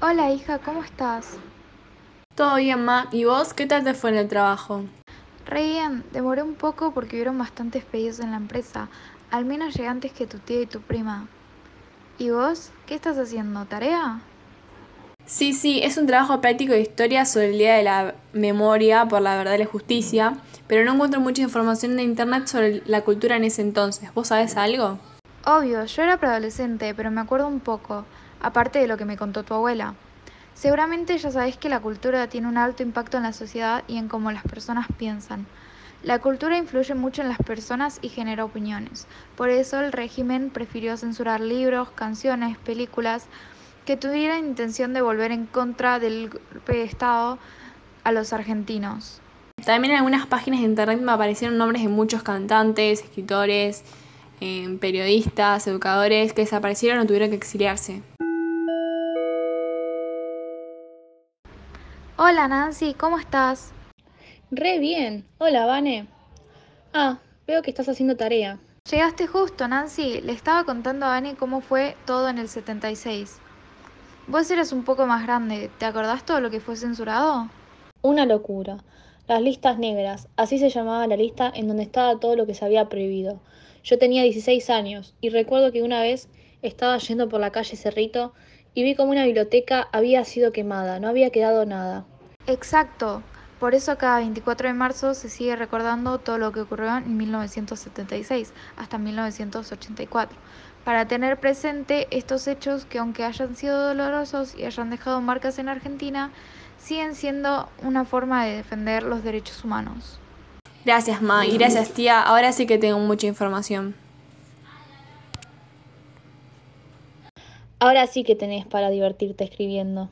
Hola hija, ¿cómo estás? Todo bien, Ma. ¿Y vos qué tal te fue en el trabajo? Re bien, demoré un poco porque hubieron bastantes pedidos en la empresa. Al menos llegué antes que tu tía y tu prima. ¿Y vos? ¿Qué estás haciendo? ¿Tarea? Sí, sí, es un trabajo práctico de historia sobre el Día de la Memoria por la Verdad y la Justicia, pero no encuentro mucha información en internet sobre la cultura en ese entonces. ¿Vos sabés algo? Obvio, yo era preadolescente, pero me acuerdo un poco, aparte de lo que me contó tu abuela. Seguramente ya sabés que la cultura tiene un alto impacto en la sociedad y en cómo las personas piensan. La cultura influye mucho en las personas y genera opiniones. Por eso el régimen prefirió censurar libros, canciones, películas que tuvieran intención de volver en contra del golpe de Estado a los argentinos. También en algunas páginas de internet me aparecieron nombres de muchos cantantes, escritores, eh, periodistas, educadores que desaparecieron o tuvieron que exiliarse. Hola Nancy, ¿cómo estás? Re bien. Hola, Vane. Ah, veo que estás haciendo tarea. Llegaste justo, Nancy. Le estaba contando a Vane cómo fue todo en el 76. Vos eras un poco más grande. ¿Te acordás todo lo que fue censurado? Una locura. Las listas negras, así se llamaba la lista en donde estaba todo lo que se había prohibido. Yo tenía 16 años y recuerdo que una vez estaba yendo por la calle Cerrito y vi como una biblioteca había sido quemada, no había quedado nada. Exacto. Por eso cada 24 de marzo se sigue recordando todo lo que ocurrió en 1976 hasta 1984, para tener presente estos hechos que aunque hayan sido dolorosos y hayan dejado marcas en Argentina, siguen siendo una forma de defender los derechos humanos. Gracias, Ma, y gracias, tía. Ahora sí que tengo mucha información. Ahora sí que tenés para divertirte escribiendo.